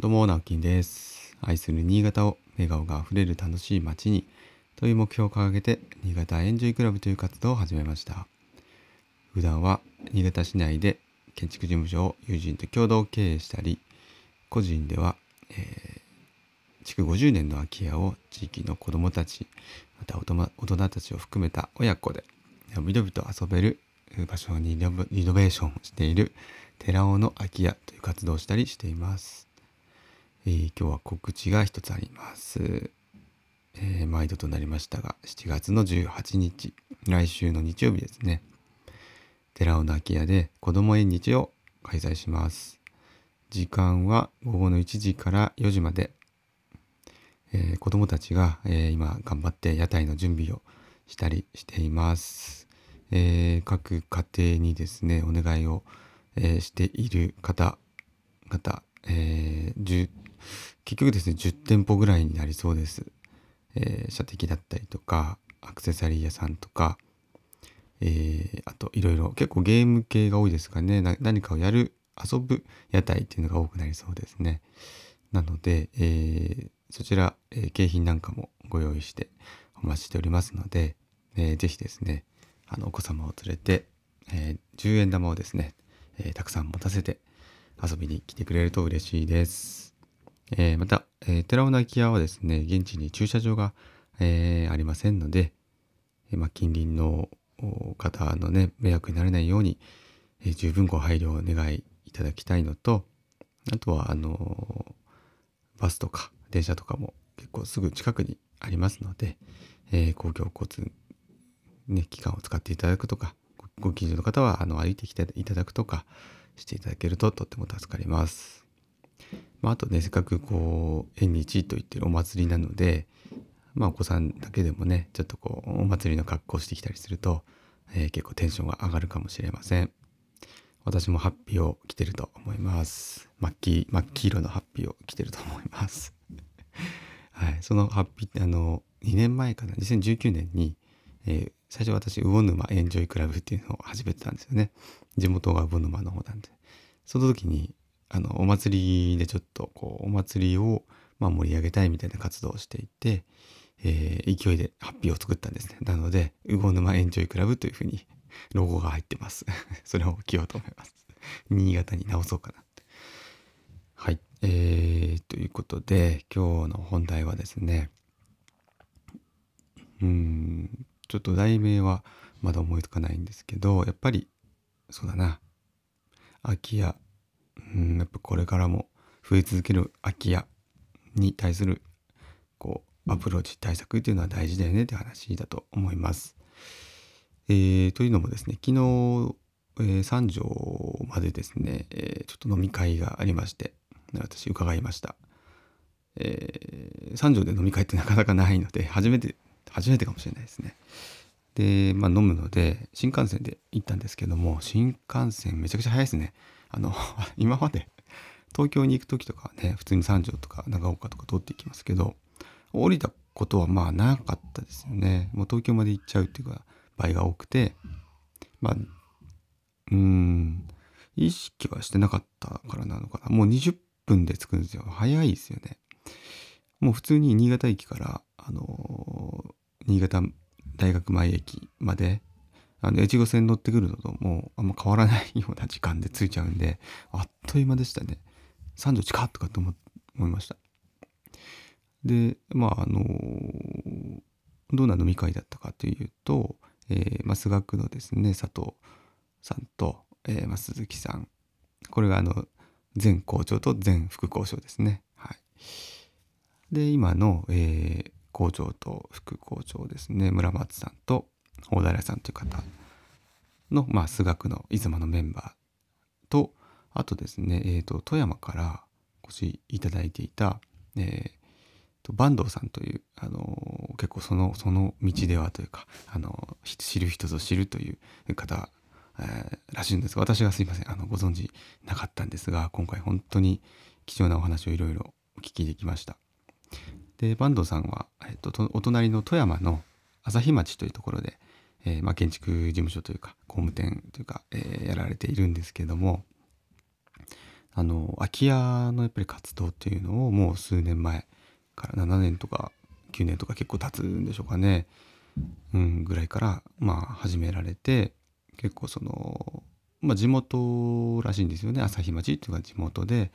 どうも、直樹です。愛する新潟を笑顔があふれる楽しい街にという目標を掲げて、新潟エンジョイクラブという活動を始めました。普段は新潟市内で建築事務所を友人と共同経営したり、個人では、えー築50年の空き家を地域の子どもたち、また大人たちを含めた親子で、のびのびと遊べる場所にリノベーションしている寺尾の空き家という活動をしたりしています。えー今日は告知が一つあります。えー毎度となりましたが、7月の18日、来週の日曜日ですね。寺尾の空き家で子ども縁日を開催します。時間は午後の1時から4時まで。えー子どもたちが、えー今頑張って屋台の準備をしたりしています。えー各家庭にですね、お願いを、えしている方々、えー10結局ですね、10店舗ぐらいになりそうです。えー射的だったりとか、アクセサリー屋さんとか、えーあといろいろ結構ゲーム系が多いですかね。何かをやる遊ぶ屋台っていうのが多くなりそうですね。なので、えーそちら、えー景品なんかもご用意してお待ちしておりますので、えーぜひですねあのお子様を連れて、えー10円玉をですね、えーたくさん持たせて遊びに来てくれると嬉しいです、えーまた、えー寺尾の空き家はですね現地に駐車場が、えーありませんので、えまあ、近隣の方のね迷惑にならないように、え十分ご配慮をお願いいただきたいのとあとはあのバスとか電車とかも結構すぐ近くにありますので、え公共交通、ね、機関を使っていただくとかごご近所の方はあの歩いてきていただくとかしていただけるととっても助かります。まあ、あとねせっかくこう縁日と言ってるお祭りなのでまあお子さんだけでもねちょっとこうお祭りの格好してきたりすると、えー結構テンションが上がるかもしれません。私もハッピーを着てると思います。真っ黄真っ黄色のハッピーを着てると思います。はい。そのハッピーってあの2年前かな2019年に、えー最初私魚沼エンジョイクラブっていうのを始めてたんですよね。地元が魚沼の方なんで。その時にあのお祭りでちょっとこうお祭りをまあ盛り上げたいみたいな活動をしていて、えー勢いでハッピーを作ったんですね。なので、魚沼エンジョイクラブというふうに ロゴが入ってます。それを着ようと思います。新潟に直そうかな。はい。えー、ということで、今日の本題はですね、うん、ちょっと題名はまだ思いつかないんですけど、やっぱり、そうだな、空き家、うん、やっぱこれからも増え続ける空き家に対するこうアプローチ対策っていうのは大事だよねって話だと思います。えーというのもですね昨日、えー三条までですね、えーちょっと飲み会がありまして私伺いました。えー三条で飲み会ってなかなかないので初めて初めてかもしれないですね。でまあ飲むので新幹線で行ったんですけども新幹線めちゃくちゃ早いですね。あの 今まで東京に行く時とかね普通に三条とか長岡とか通っていきますけど降りたことはまあなかったですよね。もう東京まで行っちゃうっていうか場合が多くてまあうん意識はしてなかったからなのかな。もう20分で着くんですよ。早いですよね。もう普通に新潟駅からあのー新潟大学前駅まであの越後線乗ってくるのともうあんま変わらないような時間で着いちゃうんであっという間でしたね。三条近っとかと思思いました。でまああのどんな飲み会だったかというと、えーまあ、菅区のですね佐藤さんと、えーまあ、鈴木さん。これがあの前校長と前副校長ですね。はい。で今の、えー校長と副校長ですね村松さんと大平さんという方の、まあ、数学の出雲のメンバーとあとですね、えー、と富山からお越しいただいていた、えーと坂東さんという、あのー結構そのその道ではというか、あのー知る人ぞ知るという方、えーらしいんですが私がすいませんあのご存知なかったんですが今回本当に貴重なお話をいろいろお聞きできました。で坂東さんは、えっと、とお隣の富山の朝日町というところで、えーまあ、建築事務所というか工務店というか、えーやられているんですけどもあの空き家のやっぱり活動っていうのをもう数年前から7年とか9年とか結構経つんでしょうかね、うん、ぐらいからまあ始められて結構その、まあ、地元らしいんですよね。朝日町っていうのが地元で。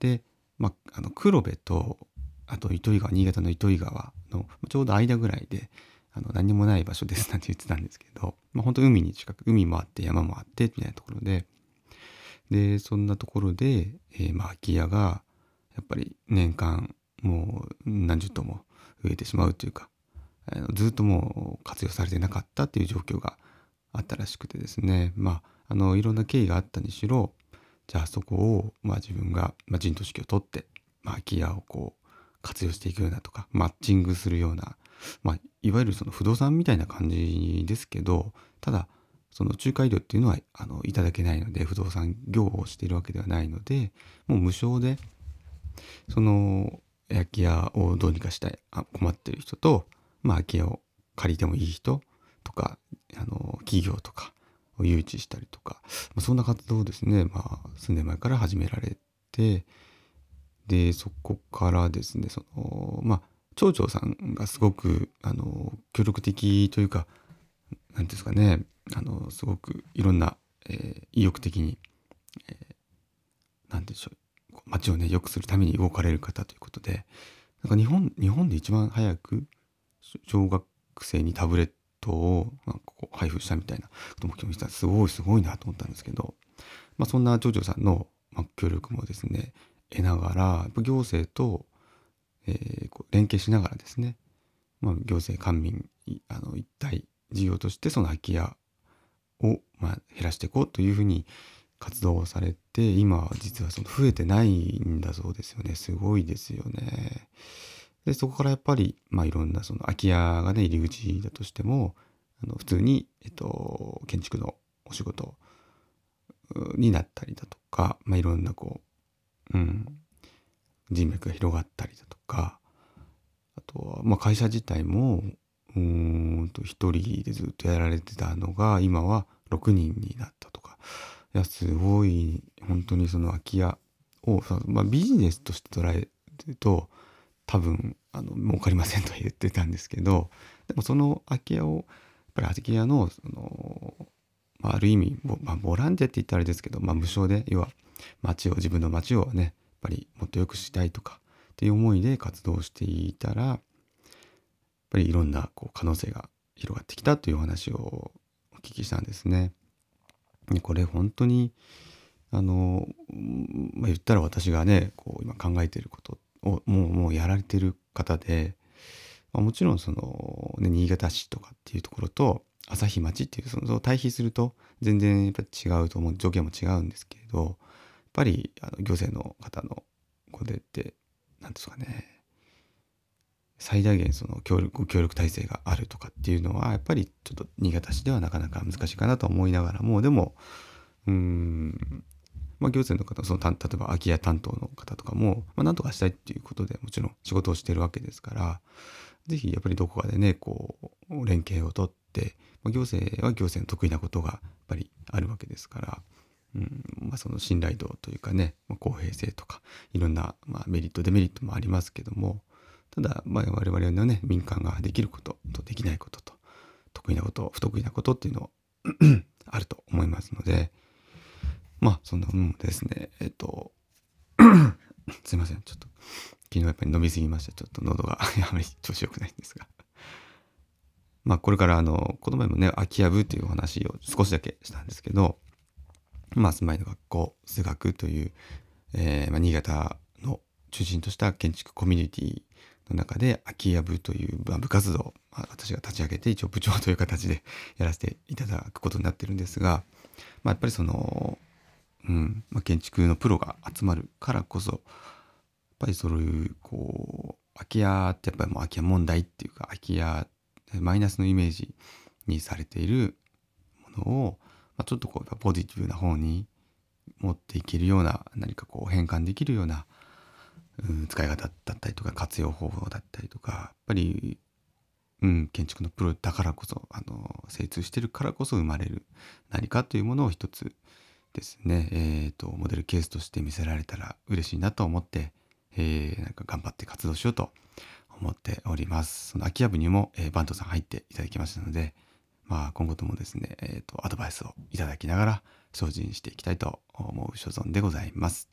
で、まあ、あの黒部とあと糸魚川新潟の糸魚川のちょうど間ぐらいであの何もない場所です なんて言ってたんですけど、まあ、本当海に近く海もあって山もあってみたいなところででそんなところで、えー、まあ空き家がやっぱり年間もう何十棟も増えてしまうというかあのずっともう活用されてなかったっていう状況があったらしくてですねまああのいろんな経緯があったにしろじゃあそこを、まあ、自分が、まあ、陣頭指揮を取って、まあ、空き家をこう活用していくようなとかマッチングするような、まあ、いわゆるその不動産みたいな感じですけどただその仲介料っていうのはあのいただけないので不動産業をしているわけではないのでもう無償でその空き家をどうにかしたいあ困ってる人と、まあ、空き家を借りてもいい人とかあの企業とかを誘致したりとか、まあ、そんな活動をですね、まあ、数年前から始められてでそこからですねそのまあ町長さんがすごくあの協力的というか何ですかねあのすごくいろんな、えー、意欲的に何、えー、でしょう街をね良くするために動かれる方ということでなんか日本日本で一番早く小学生にタブレットをなんかこう配布したみたいなことも聞きした。すごいすごいなと思ったんですけど、まあ、そんな町長さんの、まあ、協力もですね得ながら行政と、えー、こう連携しながらですね、まあ、行政官民あの一体事業としてその空き家を、まあ、減らしていこうというふうに活動をされて今は実はその増えてないんだそうですよねすごいですよね。でそこからやっぱり、まあ、いろんなその空き家がね入り口だとしてもあの普通に、えっと、建築のお仕事になったりだとか、まあ、いろんなこううん、人脈が広がったりだとかあとは、まあ、会社自体もうんと1人でずっとやられてたのが今は6人になったとかいやすごい本当にその空き家を、まあ、ビジネスとして捉えると多分あの儲かりません とは言ってたんですけどでもその空き家をやっぱり空き家のその、まあ、ある意味ボ,、まあ、ボランティアって言ったらあれですけど、まあ、無償で要は街を自分の街をねぱりもっと良くしたいとかっていう思いで活動していたらやっぱりいろんなこう可能性が広がってきたという話をお聞きしたんですね。これ本当にあの、まあ、言ったら私がねこう今考えていることをもうもうやられてる方で、まあ、もちろんその、ね、新潟市とかっていうところと朝日町っていうその対比すると全然やっぱ違うと思う条件も違うんですけれどっぱりあの行政の方のこれって何ですかね。最大限その協力協力体制があるとかっていうのはやっぱりちょっと新潟市ではなかなか難しいかなと思いながらもでもうんまあ、行政の方その例えば空き家担当の方とかも、まあ、何とかしたいっていうことでもちろん仕事をしてるわけですから是非やっぱりどこかでねこう連携をとって、まあ、行政は行政の得意なことがやっぱりあるわけですからうんまあ、その信頼度というかね、まあ、公平性とかいろんな、まあ、メリットデメリットもありますけどもただ、まあ、我々のね民間ができることとできないことと得意なこと不得意なことっていうの あると思いますのでまあそんなものですね。えっと すいません。ちょっと昨日やっぱり飲みすぎましてちょっと喉が あまり調子良くないんですが。まあこれからあのこの前もね空き家部っていうお話を少しだけしたんですけどまあ、住まいの学校数学という、えーまあ、新潟の中心とした建築コミュニティの中で空き家部という、まあ、部活動、まあ、私が立ち上げて一応部長という形で やらせていただくことになってるんですが、まあ、やっぱりその、うんまあ、建築のプロが集まるからこそやっぱりそういうこう空き家ってやっぱりもう空き家問題っていうか空き家マイナスのイメージにされているものをまあ、ちょっとこうポジティブな方に持っていけるような何かこう変換できるような、うん、使い方だったりとか活用方法だったりとかやっぱり、うん、建築のプロだからこそあの精通してるからこそ生まれる何かというものを一つですね、えーと、モデルケースとして見せられたら嬉しいなと思って、えー、なんか頑張って活動しようと思っております。その空き家部にも、えー、バントさん入っていただきましたので、まあ今後ともですね、えーと、アドバイスをいただきながら精進していきたいと思う所存でございます。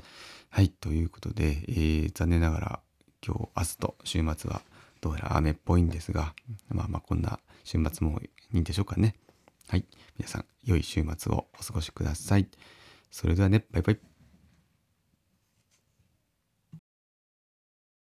はい、ということで、えー、残念ながら今日、明日と週末はどうやら雨っぽいんですが、まあまあこんな週末もいいんでしょうかね。はい。皆さん、良い週末をお過ごしください。それではね、バイバイ。